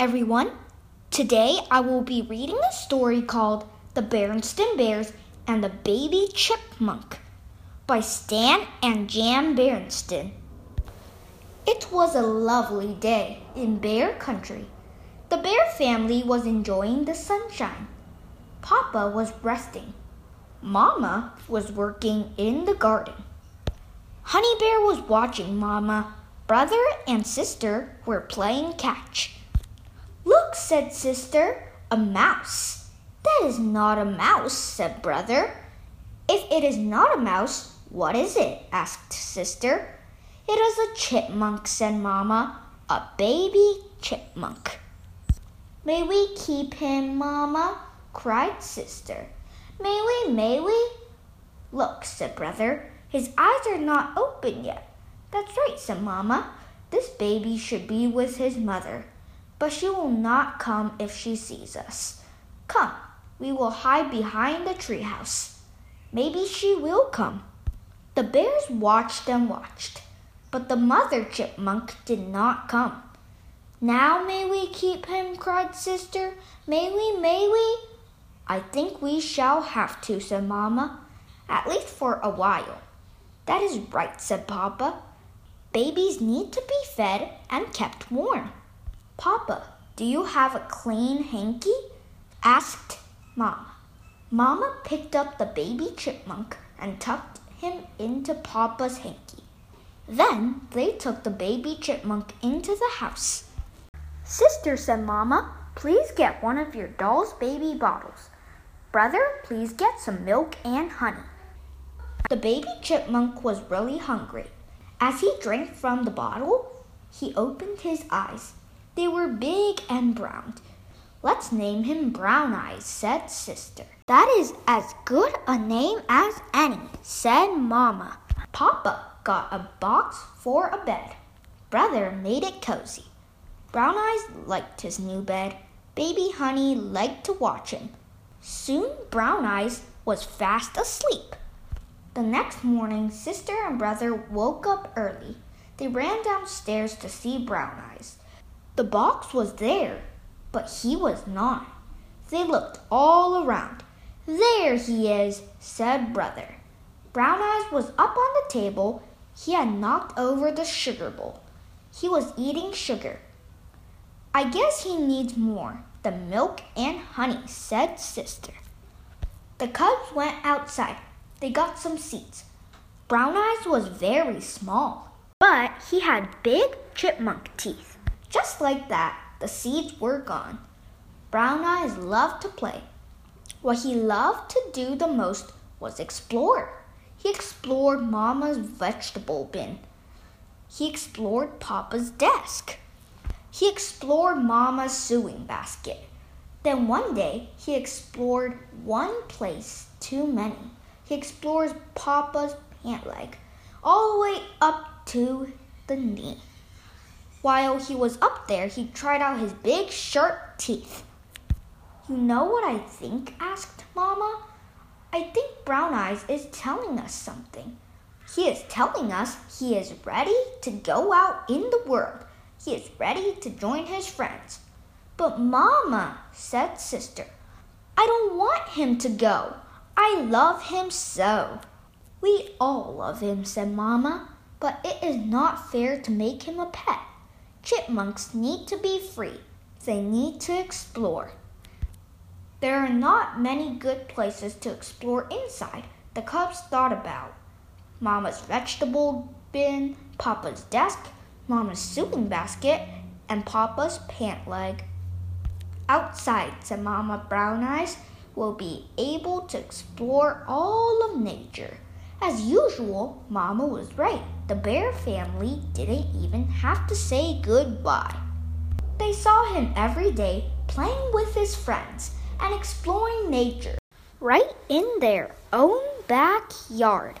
everyone. Today I will be reading a story called The Berenstain Bears and the Baby Chipmunk by Stan and Jan Berenstain. It was a lovely day in Bear Country. The bear family was enjoying the sunshine. Papa was resting. Mama was working in the garden. Honey Bear was watching Mama. Brother and sister were playing catch. Look, said sister, a mouse. That is not a mouse, said brother. If it is not a mouse, what is it? asked sister. It is a chipmunk, said mamma. A baby chipmunk. May we keep him, mamma? cried sister. May we, may we? Look, said brother. His eyes are not open yet. That's right, said mamma. This baby should be with his mother but she will not come if she sees us. Come, we will hide behind the treehouse. Maybe she will come. The bears watched and watched, but the mother chipmunk did not come. Now may we keep him? cried sister. May we, may we? I think we shall have to, said Mamma, at least for a while. That is right, said Papa. Babies need to be fed and kept warm. Papa, do you have a clean hanky? asked Mama. Mama picked up the baby chipmunk and tucked him into Papa's hanky. Then they took the baby chipmunk into the house. Sister, said Mama, please get one of your doll's baby bottles. Brother, please get some milk and honey. The baby chipmunk was really hungry. As he drank from the bottle, he opened his eyes. They were big and brown. Let's name him Brown Eyes, said Sister. That is as good a name as any, said Mamma. Papa got a box for a bed. Brother made it cozy. Brown Eyes liked his new bed. Baby Honey liked to watch him. Soon Brown Eyes was fast asleep. The next morning, sister and brother woke up early. They ran downstairs to see Brown Eyes. The box was there, but he was not. They looked all around. There he is, said Brother. Brown Eyes was up on the table. He had knocked over the sugar bowl. He was eating sugar. I guess he needs more, the milk and honey, said Sister. The cubs went outside. They got some seeds. Brown Eyes was very small, but he had big chipmunk teeth. Just like that, the seeds were gone. Brown Eyes loved to play. What he loved to do the most was explore. He explored Mama's vegetable bin. He explored Papa's desk. He explored Mama's sewing basket. Then one day he explored one place too many. He explores Papa's pant leg all the way up to the knee. While he was up there, he tried out his big, sharp teeth. You know what I think? asked Mama. I think Brown Eyes is telling us something. He is telling us he is ready to go out in the world. He is ready to join his friends. But, Mama, said Sister, I don't want him to go. I love him so. We all love him, said Mama, but it is not fair to make him a pet. Chipmunks need to be free. They need to explore. There are not many good places to explore inside, the cubs thought about. Mama's vegetable bin, Papa's desk, Mama's sewing basket, and Papa's pant leg. Outside, said Mama Brown Eyes, we'll be able to explore all of nature. As usual, Mama was right. The bear family didn't even have to say goodbye. They saw him every day playing with his friends and exploring nature right in their own backyard.